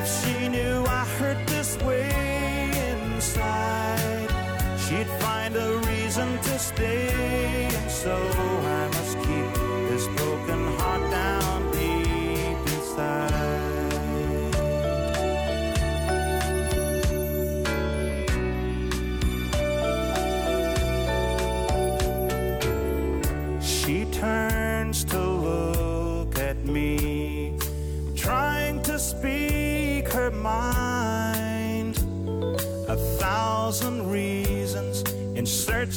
If she knew I hurt this way inside, she'd find a reason to stay.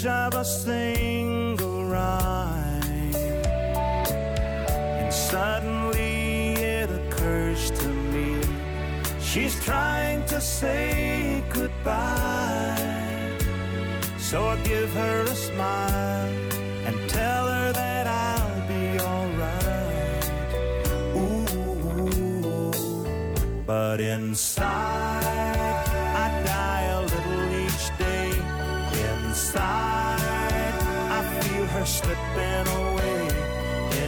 Of a single rhyme. And suddenly it occurs to me she's trying to say goodbye. So I give her a smile and tell her that I'll be alright. Ooh, But inside, slipping away.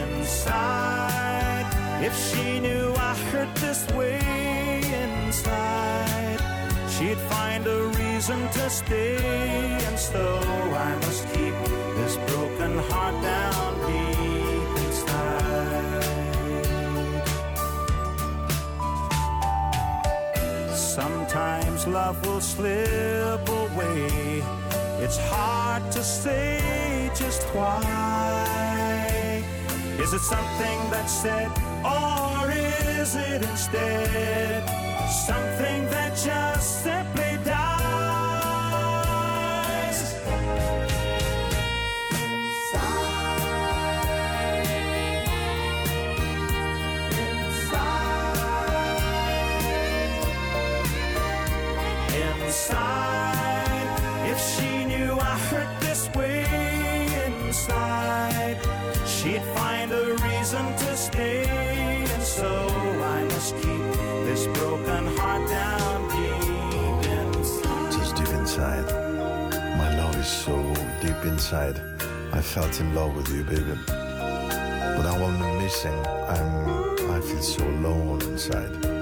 Inside, if she knew I hurt this way inside, she'd find a reason to stay. And so I must keep this broken heart down deep inside. Sometimes love will slip away. It's hard to say just why. Is it something that's said, or is it instead something that just simply inside. I felt in love with you, baby. But now I'm missing. I'm I feel so alone inside.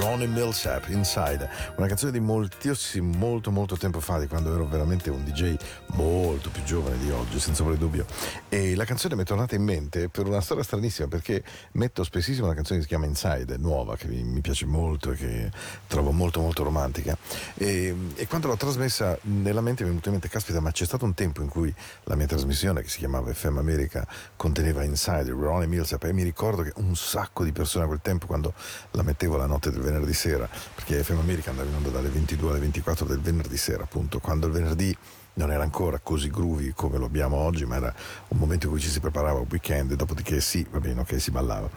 Ronnie Millsap, Inside, una canzone di moltissimo, molto molto tempo fa, di quando ero veramente un DJ molto più giovane di oggi, senza voler dubbio. E la canzone mi è tornata in mente per una storia stranissima, perché metto spessissimo una canzone che si chiama Inside, nuova, che mi piace molto e che trovo molto molto romantica. E, e quando l'ho trasmessa nella mente mi è venuto in mente, caspita, ma c'è stato un tempo in cui la mia trasmissione, che si chiamava FM America, conteneva Inside, Ronnie Millsap, e mi ricordo che un sacco di persone a quel tempo, quando la mettevo la notte del venerdì sera, perché FM America andava in onda dalle 22 alle 24 del venerdì sera, appunto, quando il venerdì non era ancora così groovy come lo abbiamo oggi, ma era un momento in cui ci si preparava al weekend dopodiché sì, va bene, ok, si ballava.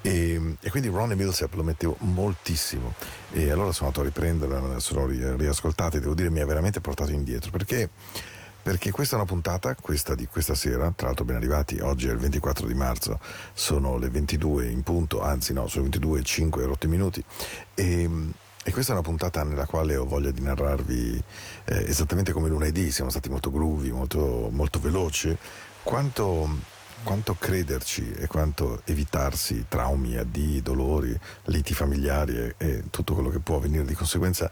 E, e quindi Ronnie Millsap lo mettevo moltissimo. E allora sono andato a riprenderla, sono riascoltata e devo dire mi ha veramente portato indietro. Perché? Perché questa è una puntata, questa di questa sera, tra l'altro ben arrivati, oggi è il 24 di marzo, sono le 22 in punto, anzi no, sono le 22 e 5 rotti minuti, e, E questa è una puntata nella quale ho voglia di narrarvi eh, esattamente come lunedì, siamo stati molto groovy, molto, molto veloci, quanto, quanto, crederci e quanto evitarsi traumi, addii, dolori, liti familiari e, e tutto quello che può venire di conseguenza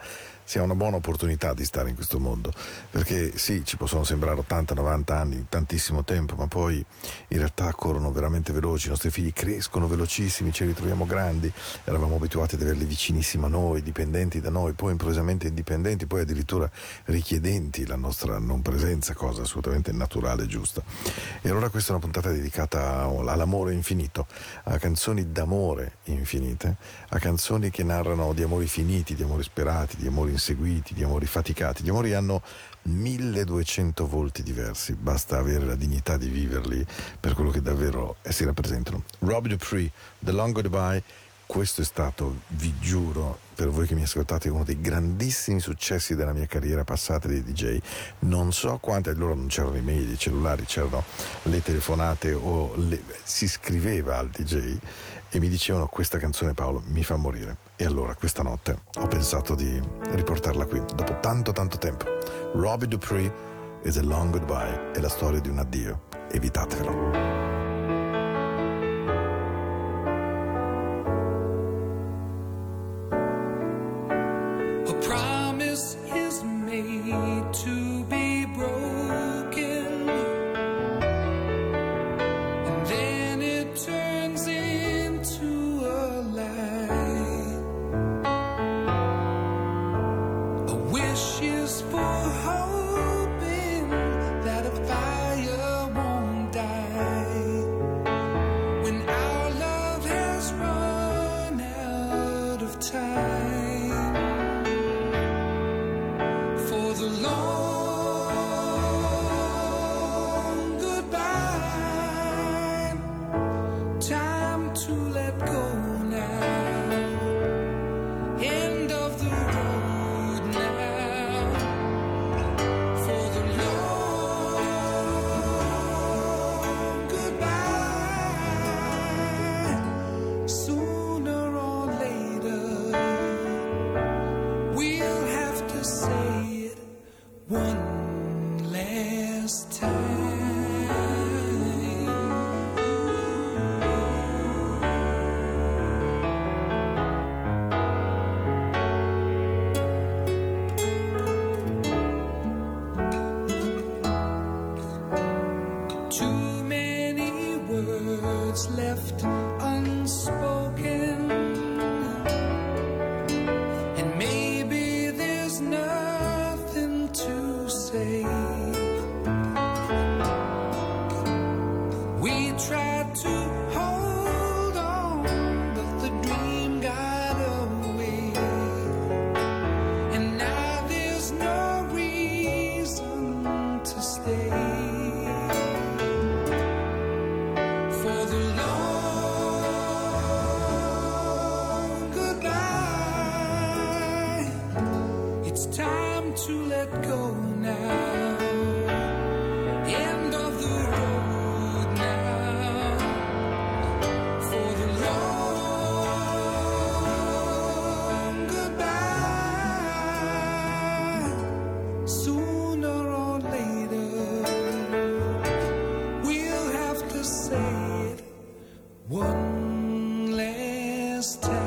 sia una buona opportunità di stare in questo mondo, perché sì, ci possono sembrare 80-90 anni, tantissimo tempo, ma poi in realtà corrono veramente veloci, i nostri figli crescono velocissimi, ci ritroviamo grandi, eravamo abituati ad averli vicinissimi a noi, dipendenti da noi, poi improvvisamente indipendenti, poi addirittura richiedenti la nostra non presenza, cosa assolutamente naturale e giusta. E allora questa è una puntata dedicata all'amore infinito, a canzoni d'amore infinite, a canzoni che narrano di amori finiti, di amori sperati, di amori inseguiti, di amori faticati. Gli amori hanno 1200 volti diversi, basta avere la dignità di viverli per quello che davvero si rappresentano. Rob Dupree, The Long Goodbye, questo è stato, vi giuro, per voi che mi ascoltate, uno dei grandissimi successi della mia carriera passata di DJ. Non so quante, allora non c'erano i mail, i cellulari, c'erano le telefonate o le, si scriveva al DJ e mi dicevano questa canzone Paolo mi fa morire. E allora questa notte ho pensato di riportarla qui, dopo tanto tanto tempo. Robbie Dupree is a long goodbye, è la storia di un addio, just.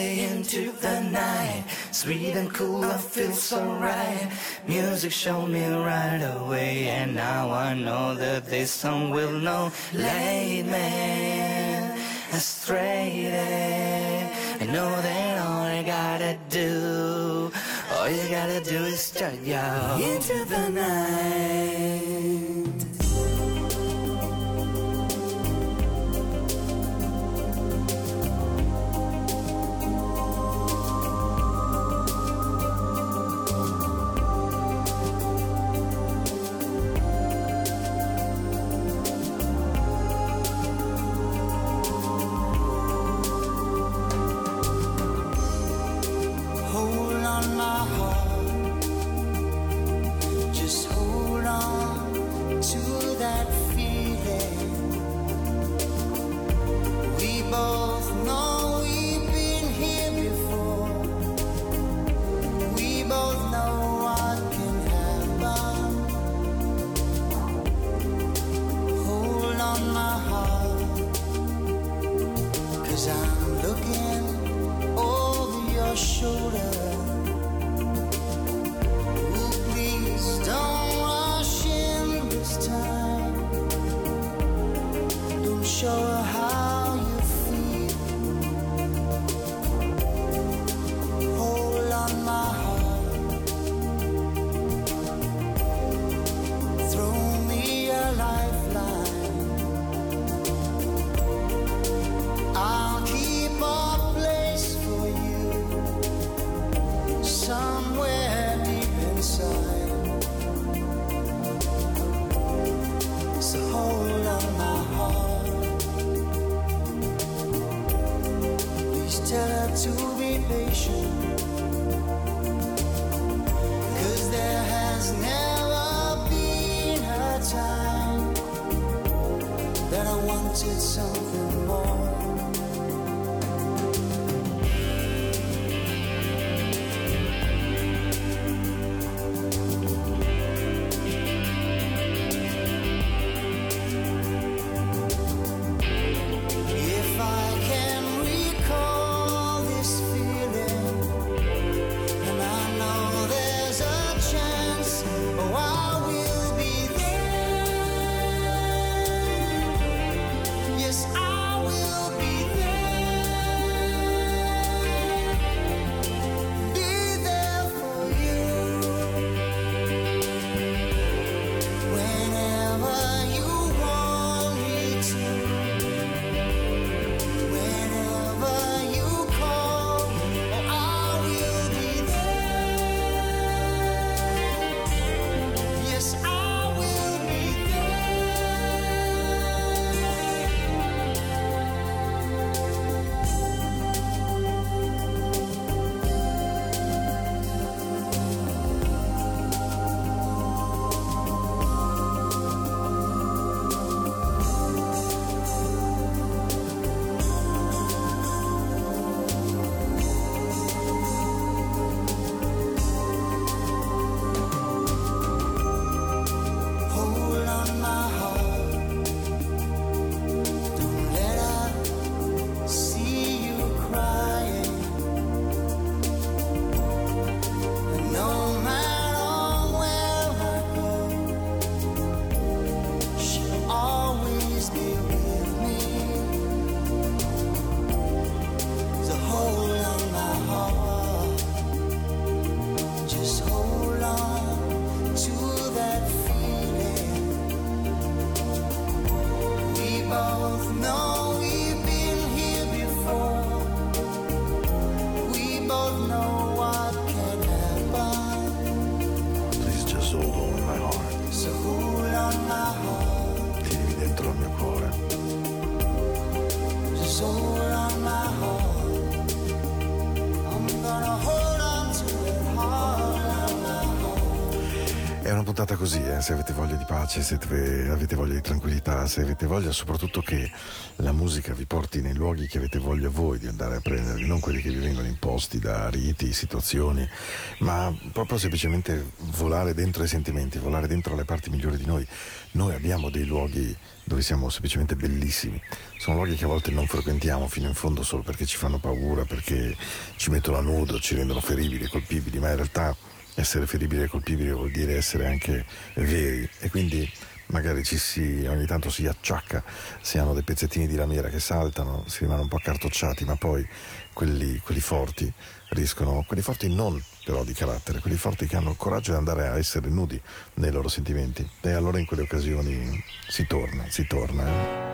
Evitatevelo. Sweet and cool, I feel so right. Music showed me right away, and now I know that this song will know. Lead me astray. I know that all you gotta do, all you gotta do is turn you into the night. Così, eh, se avete voglia di pace, se avete voglia di tranquillità, se avete voglia soprattutto che la musica vi porti nei luoghi che avete voglia voi di andare a prendervi, non quelli che vi vengono imposti da riti, situazioni, ma proprio semplicemente volare dentro ai sentimenti, volare dentro le parti migliori di noi. Noi abbiamo dei luoghi dove siamo semplicemente bellissimi. Sono luoghi che a volte non frequentiamo fino in fondo solo perché ci fanno paura, perché ci mettono a nudo, ci rendono feribili, colpibili, ma in realtà essere feribili e colpibili vuol dire essere anche veri e quindi magari ci si, ogni tanto si acciacca, si hanno dei pezzettini di lamiera che saltano, si rimane un po' accartocciati, ma poi quelli, quelli forti riescono, quelli forti non però di carattere, quelli forti che hanno il coraggio di andare a essere nudi nei loro sentimenti e allora in quelle occasioni si torna, si torna. eh.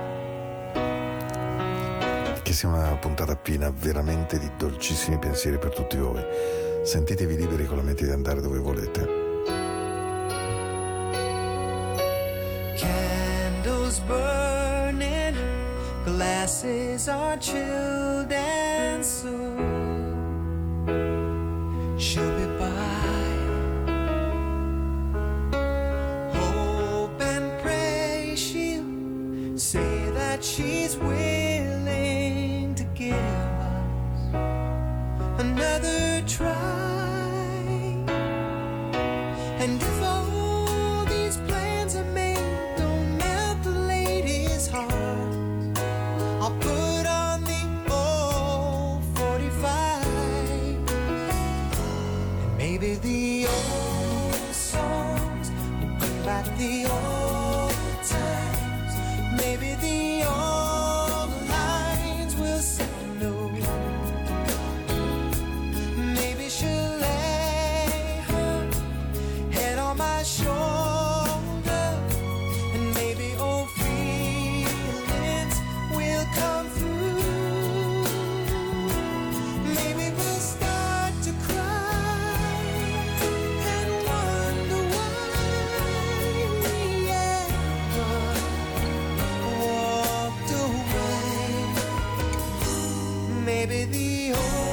Che sia una puntata piena veramente di dolcissimi pensieri per tutti voi. Sentitevi liberi con la mente di andare dove volete. Candles burning, glasses are chilled, and soon she'll be baby, the whole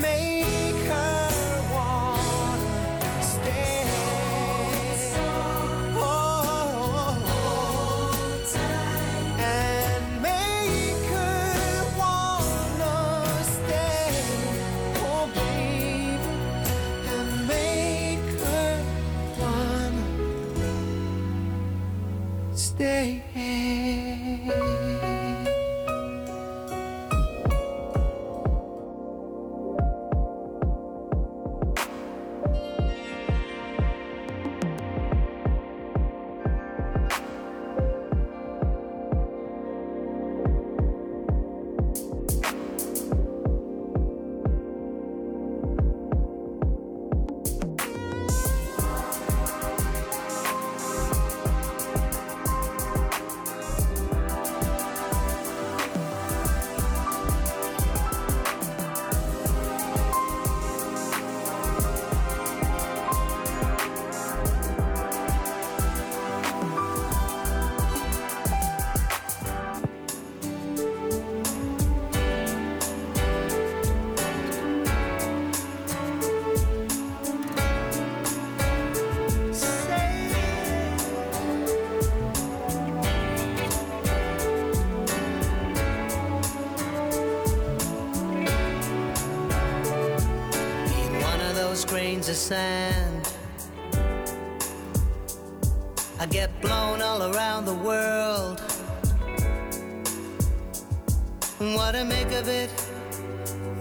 made grains of sand. I get blown all around the world. What to make of it?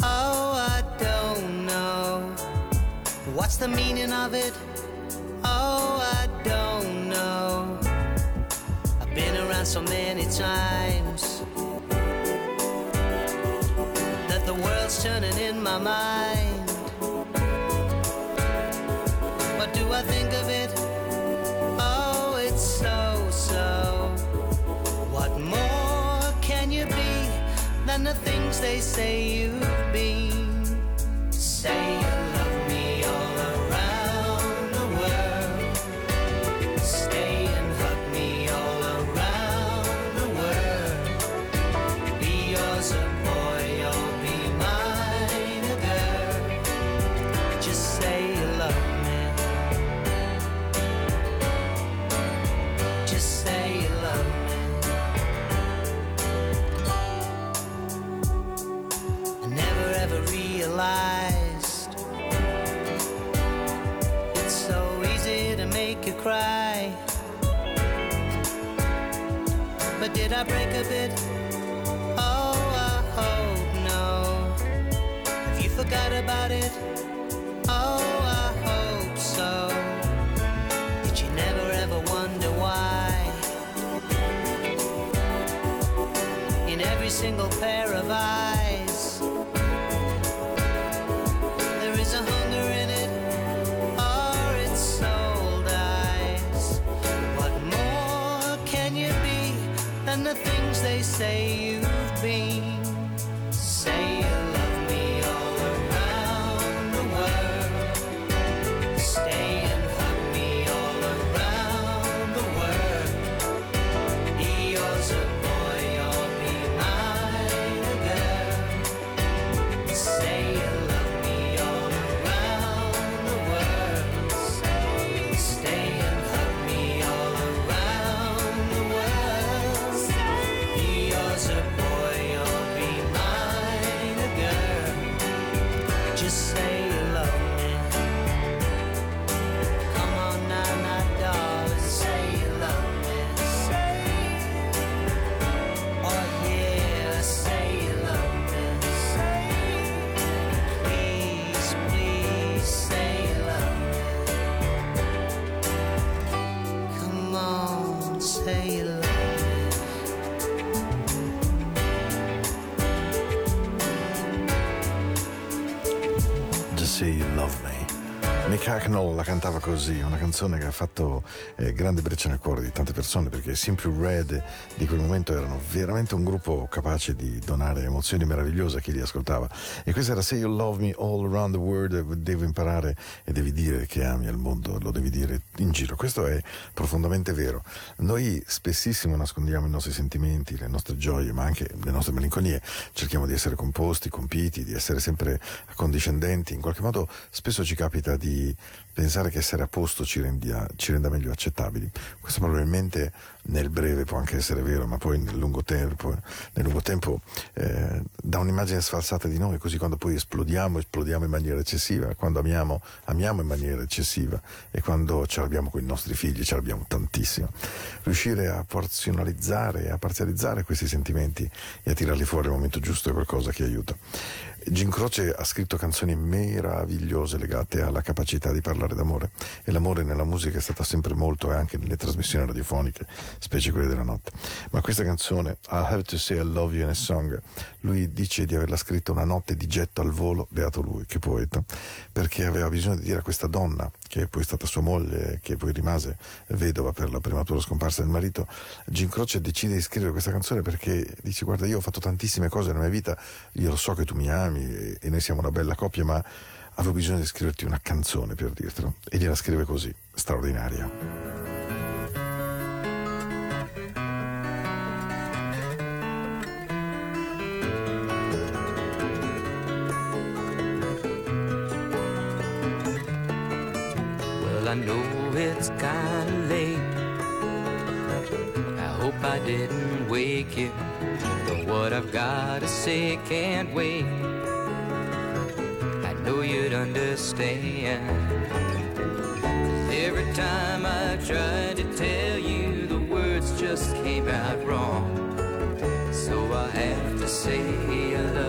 Oh, I don't know. What's the meaning of it? Oh, I don't know. I've been around so many times that the world's turning in my mind. Think of it, oh, it's so, so. What more can you be than the things they say you've been? Single pair of eyes. There is a hunger in it, its soul dies. What more can you be than the things they say girl. Cantava così, una canzone che ha fatto eh, grande breccia nel cuore di tante persone perché Simple Red di quel momento erano veramente un gruppo capace di donare emozioni meravigliose a chi li ascoltava. E questa era Say You Love Me All Around the World, devi imparare e devi dire che ami al mondo, lo devi dire in giro. Questo è profondamente vero. Noi spessissimo nascondiamo i nostri sentimenti, le nostre gioie, ma anche le nostre malinconie, cerchiamo di essere composti, compiti, di essere sempre accondiscendenti, in qualche modo spesso ci capita di pensare che essere a posto ci, rendia, ci renda meglio accettabili. Questo probabilmente nel breve può anche essere vero, ma poi nel lungo tempo, nel lungo tempo eh, dà un'immagine sfalsata di noi, così quando poi esplodiamo, esplodiamo in maniera eccessiva, quando amiamo, amiamo in maniera eccessiva e quando ce l'abbiamo con i nostri figli, ce l'abbiamo tantissimo. Riuscire a porzionalizzare, a parzializzare questi sentimenti e a tirarli fuori al momento giusto è qualcosa che aiuta. Jim Croce ha scritto canzoni meravigliose legate alla capacità di parlare d'amore e l'amore nella musica è stata sempre molto e anche nelle trasmissioni radiofoniche, specie quelle della notte. Ma questa canzone, I'll Have to Say I Love You in a Song, lui dice di averla scritta una notte di getto al volo, beato lui, che poeta, perché aveva bisogno di dire a questa donna, che è poi stata sua moglie, che poi rimase vedova per la prematura scomparsa del marito, Jim Croce decide di scrivere questa canzone perché dice guarda io ho fatto tantissime cose nella mia vita, io lo so che tu mi ami, e, e noi siamo una bella coppia, ma avevo bisogno di scriverti una canzone per dirtelo. E gliela scrive così, straordinaria. Say can't wait. I know you'd understand. every time I tried to tell you, the words just came out wrong. So I have to say I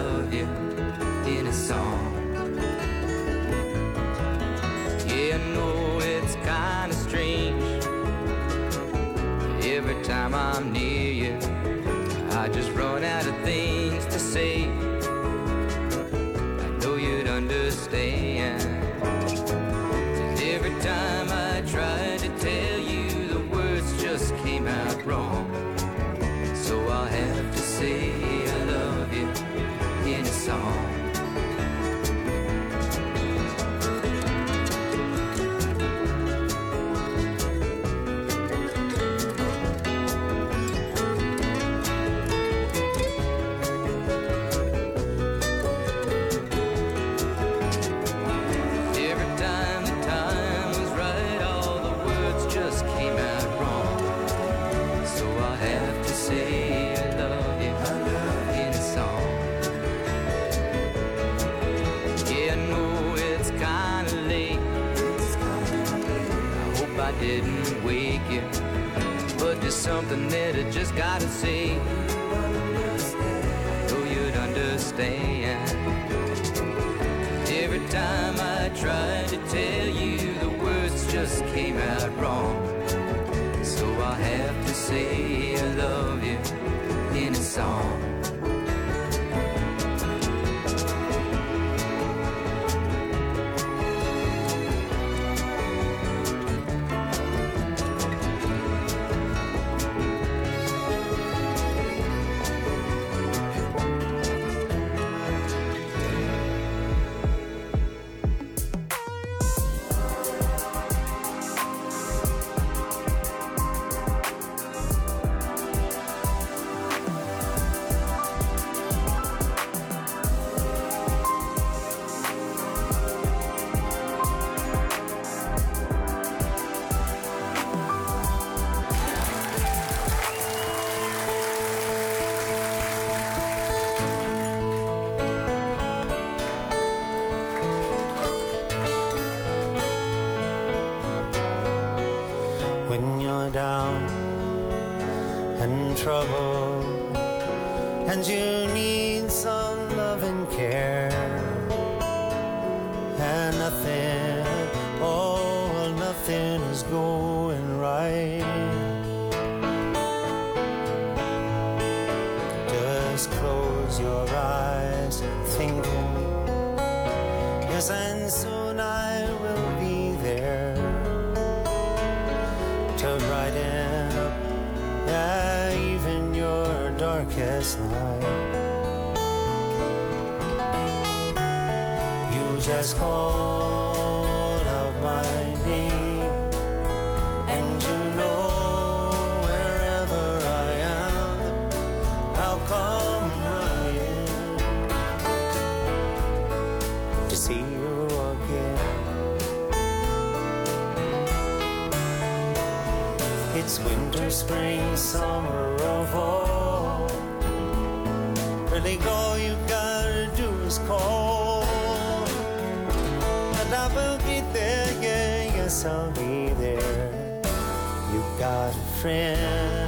going right. Just close your eyes and think of me. Yes, and soon I will be there to brighten up yeah, even your darkest night. You just call. spring, summer, of all. Really, all you gotta do is call. And I will be there, yeah, yes, I'll be there. You got a friend.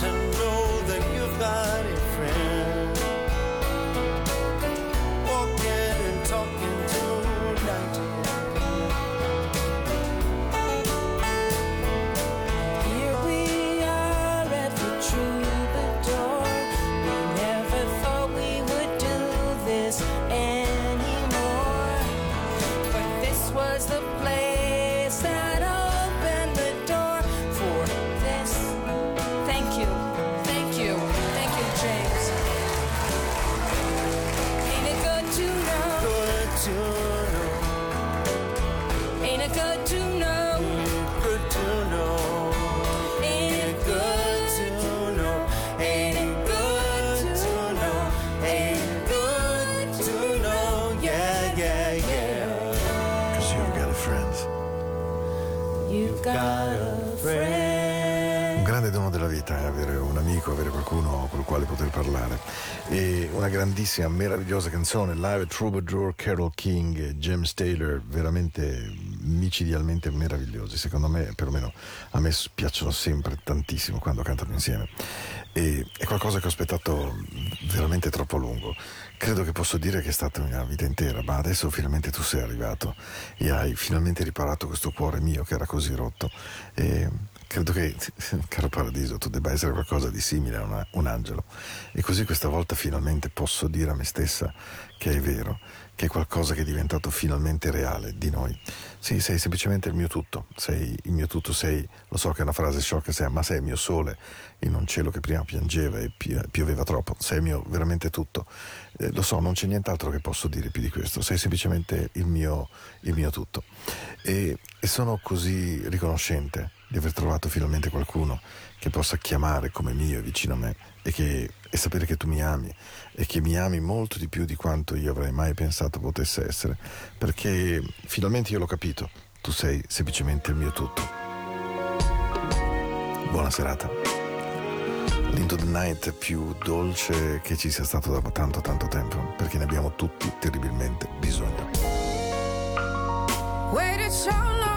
to know that you've got a friend. Qualcuno col quale poter parlare. E una grandissima, meravigliosa canzone, live Troubadour, Carol King, James Taylor, veramente micidialmente meravigliosi. Secondo me, perlomeno a me piacciono sempre tantissimo quando cantano insieme. E è qualcosa che ho aspettato veramente troppo a lungo. Credo che posso dire che è stata una vita intera, ma adesso finalmente tu sei arrivato e hai finalmente riparato questo cuore mio che era così rotto. E credo che, caro Paradiso, tu debba essere qualcosa di simile a una, un angelo. E così questa volta finalmente posso dire a me stessa che è vero, che è qualcosa che è diventato finalmente reale di noi. Sì, sei semplicemente il mio tutto, sei il mio tutto, sei, lo so che è una frase sciocca, sei, ma sei il mio sole in un cielo che prima piangeva e pioveva troppo, sei il mio veramente tutto. Eh, lo so, non c'è nient'altro che posso dire più di questo, sei semplicemente il mio, il mio tutto. E, e sono così riconoscente di aver trovato finalmente qualcuno che possa chiamare come mio vicino a me e, che, e sapere che tu mi ami e che mi ami molto di più di quanto io avrei mai pensato potesse essere, perché finalmente io l'ho capito, tu sei semplicemente il mio tutto. Buona serata. L'Into the Night più dolce che ci sia stato da tanto tanto tempo, perché ne abbiamo tutti terribilmente bisogno. Waited so long.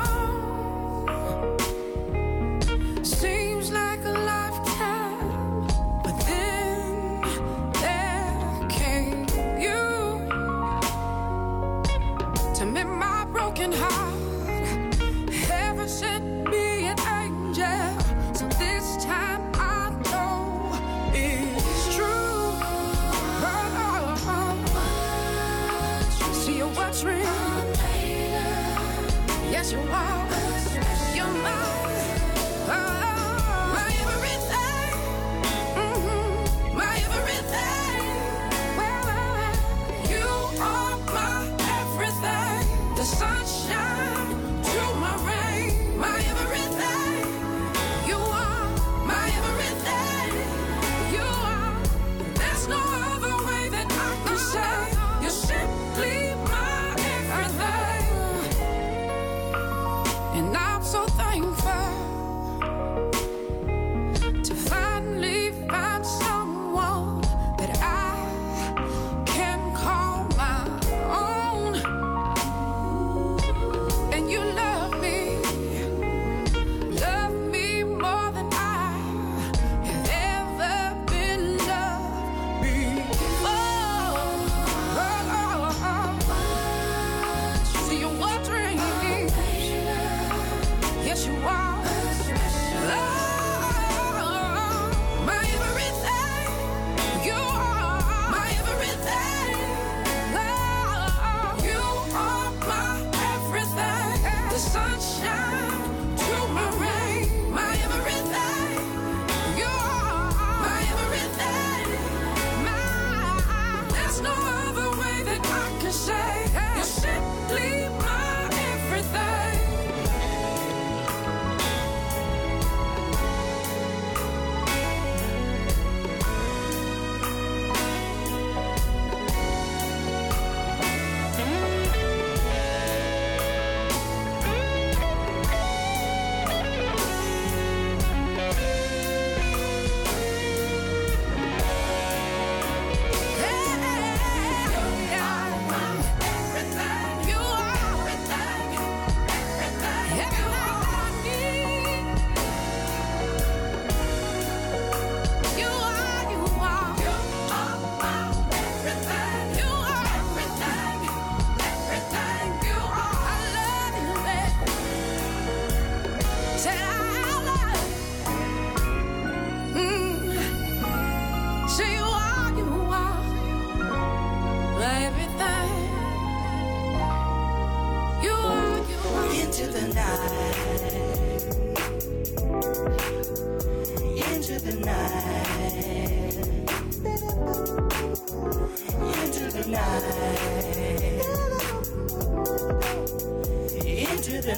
the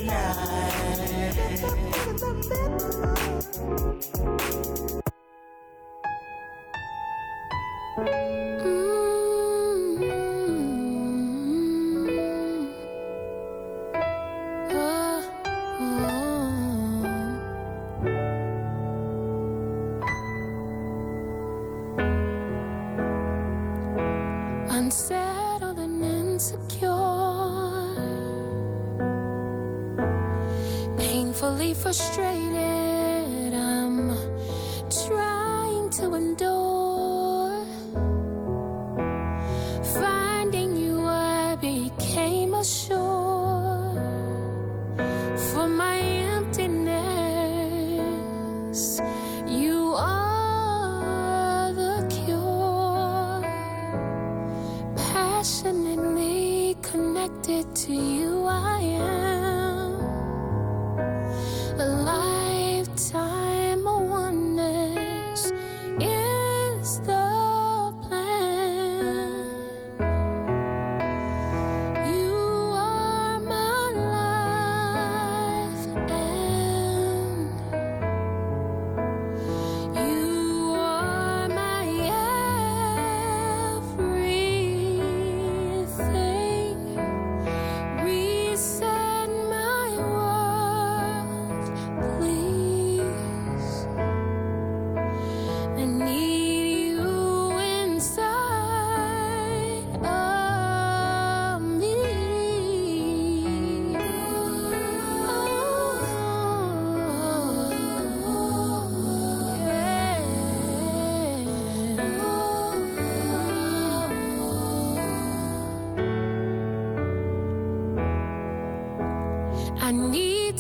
night.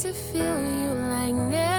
to feel you like never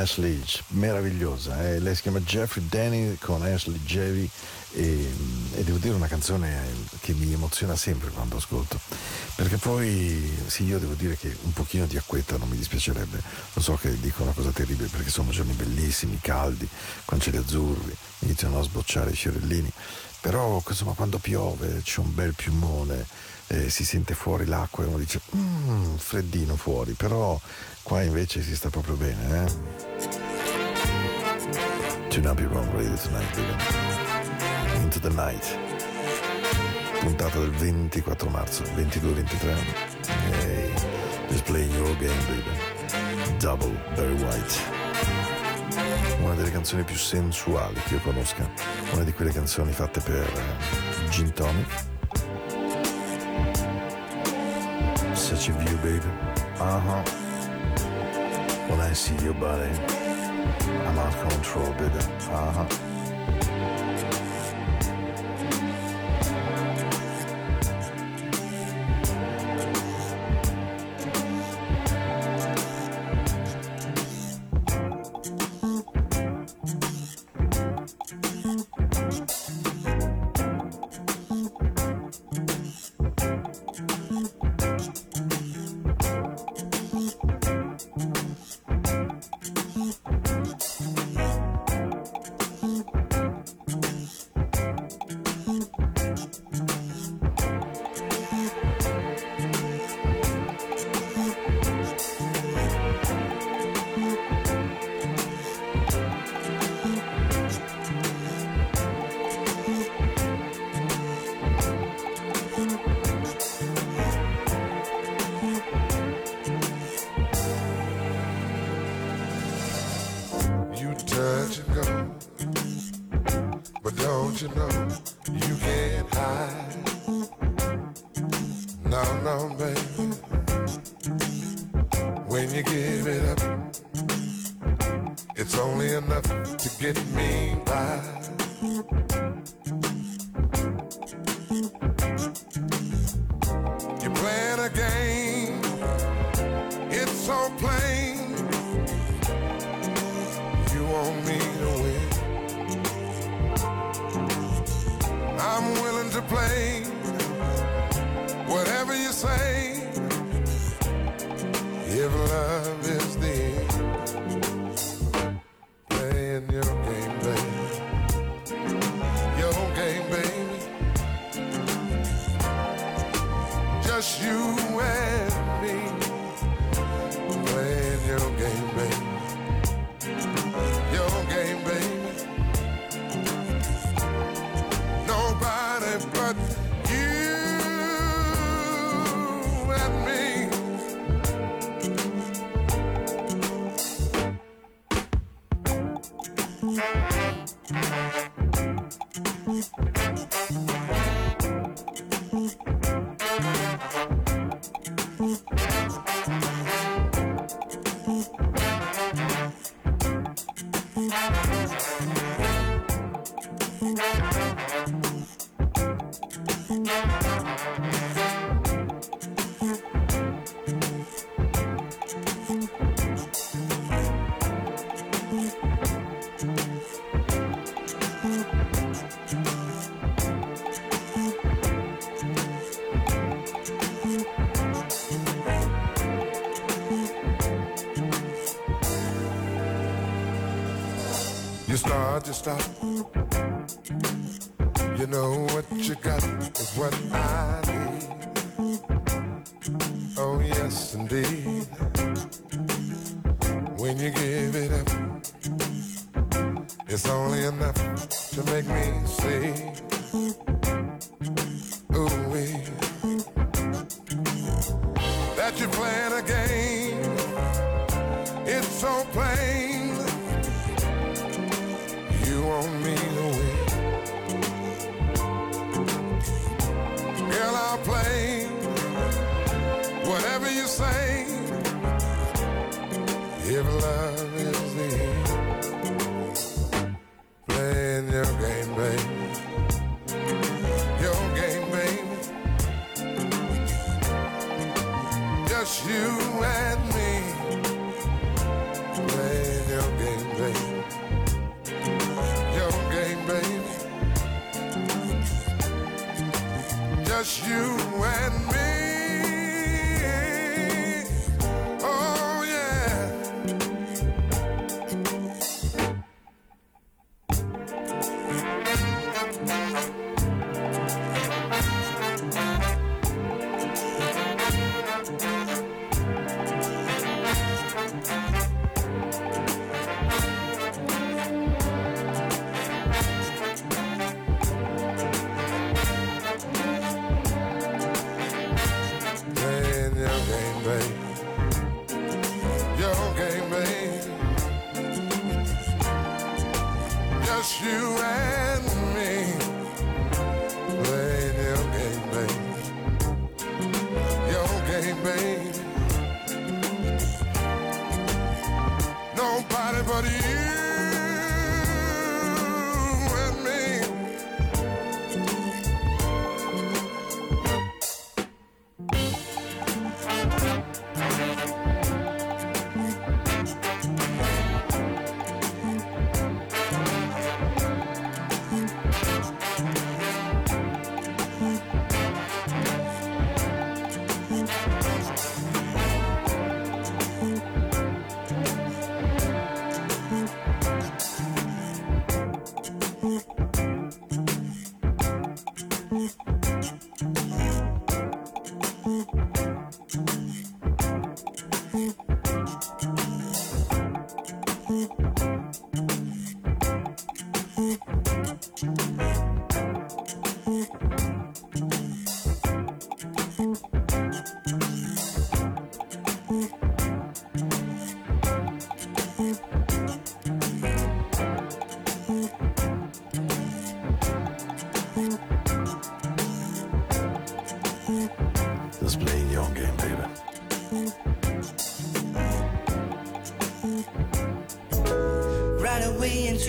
Ashley, meravigliosa. Eh? Lei si chiama Jeffrey Denny con Ashley Jerry e, e, devo dire una canzone eh, che mi emoziona sempre quando ascolto. Perché poi sì, io devo dire che un pochino di acquetta non mi dispiacerebbe. Lo so che dico una cosa terribile perché sono giorni bellissimi, caldi, con cieli azzurri, iniziano a sbocciare i fiorellini. Però insomma quando piove c'è un bel piumone, eh, si sente fuori l'acqua e uno dice mmm, freddino fuori, però qua invece si sta proprio bene. Eh? To not be wrong, Radio Tonight Living. Into the Night. Puntata del 24 marzo, 22-23. Hey, just playing your game, baby. Double, Barry White. Una delle canzoni più sensuali che io conosca. Una di quelle canzoni fatte per eh, Gin Tony Such a view, baby. Uh huh. When I see your body. I'm out of control, baby. Uh-huh. You stop. You know what you got is what I want me to you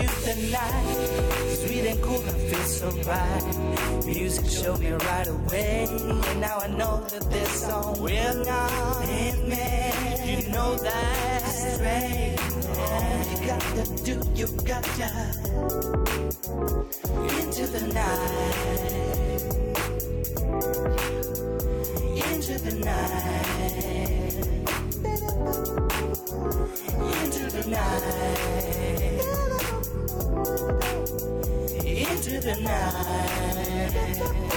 away into the night. Sweet and cool, I feel so right. Music showed me right away. And now I know that this song will not end me. You know that's right. You gotta do, you gotta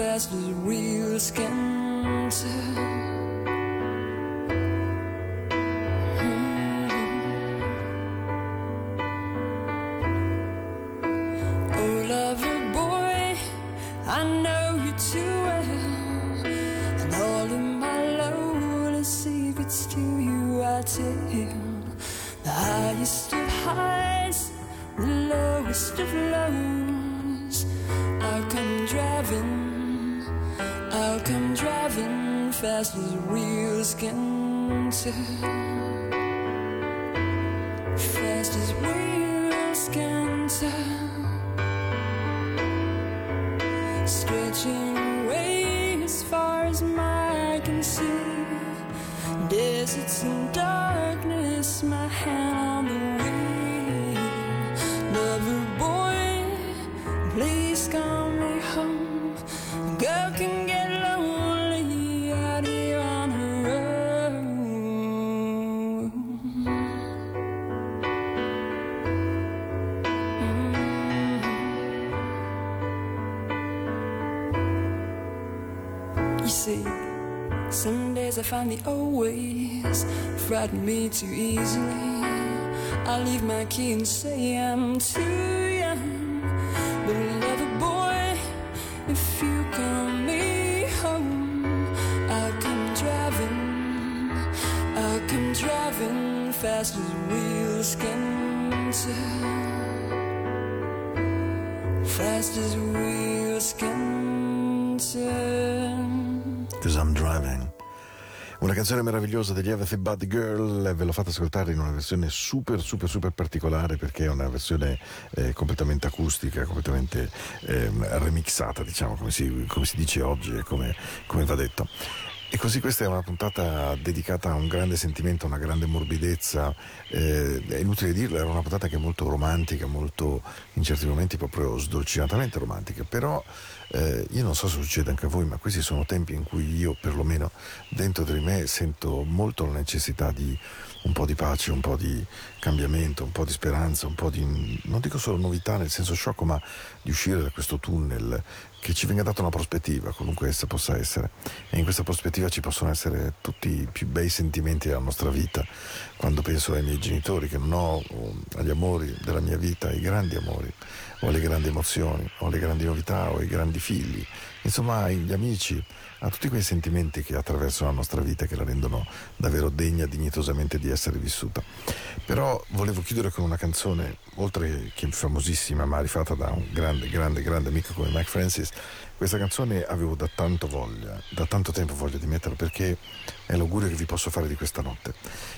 fast as real skin. eyes with real skin tell. Find the old ways frighten me too easily. I leave my key and say I'm too young. But lover boy, if you call me home, I'll come driving. I'll come driving fast as wheels can turn. Fast as wheels can turn. Cause I'm driving. Una canzone meravigliosa degli Everything Bad Girl, ve l'ho fatta ascoltare in una versione super super super particolare perché è una versione eh, completamente acustica, completamente ehm, remixata, diciamo come si, come si dice oggi e come, come va detto. E così questa è una puntata dedicata a un grande sentimento, a una grande morbidezza, eh, è inutile dirlo, era una puntata che è molto romantica, molto in certi momenti proprio sdolcinatamente romantica, però eh, io non so se succede anche a voi, ma questi sono tempi in cui io perlomeno dentro di me sento molto la necessità di un po' di pace, un po' di cambiamento, un po' di speranza, un po' di, non dico solo novità nel senso sciocco, ma di uscire da questo tunnel, che ci venga data una prospettiva, qualunque essa possa essere. E in questa prospettiva ci possono essere tutti i più bei sentimenti della nostra vita. Quando penso ai miei genitori, che non ho, agli amori della mia vita, ai grandi amori, o alle grandi emozioni, o alle grandi novità, o ai grandi figli, insomma agli amici, a tutti quei sentimenti che attraversano la nostra vita e che la rendono davvero degna dignitosamente di essere vissuta. Però volevo chiudere con una canzone, oltre che famosissima, ma rifatta da un grande, grande, grande amico come Mike Francis. Questa canzone avevo da tanto voglia, da tanto tempo voglia di metterla perché è l'augurio che vi posso fare di questa notte,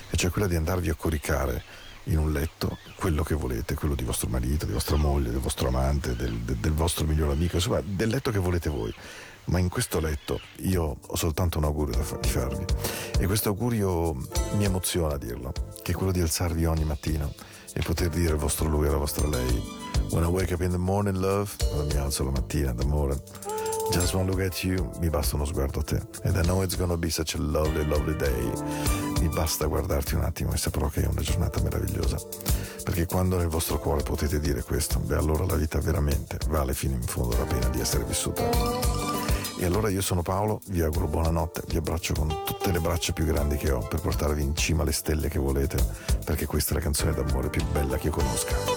e cioè quella di andarvi a coricare in un letto quello che volete, quello di vostro marito, di vostra moglie, del vostro amante, del, del, vostro miglior amico, insomma, del letto che volete voi ma in questo letto io ho soltanto un augurio da farvi e questo augurio mi emoziona a dirlo, che è quello di alzarvi ogni mattino e poter dire al vostro lui e alla vostra lei When I wake up in the morning, love, quando mi alzo la mattina d'amore, just one look at you, mi basta uno sguardo a te. And I know it's gonna be such a lovely, lovely day. Mi basta guardarti un attimo e saprò che è una giornata meravigliosa. Perché quando nel vostro cuore potete dire questo, beh allora la vita veramente vale fino in fondo la pena di essere vissuta. E allora io sono Paolo, vi auguro buonanotte, vi abbraccio con tutte le braccia più grandi che ho per portarvi in cima alle stelle che volete, perché questa è la canzone d'amore più bella che io conosca.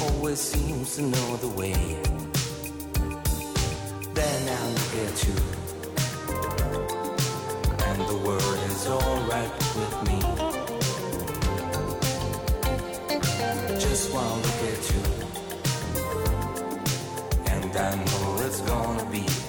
Always seems to know the way, then I look at you, and the world is alright with me. Just one look at you, and I know it's gonna be.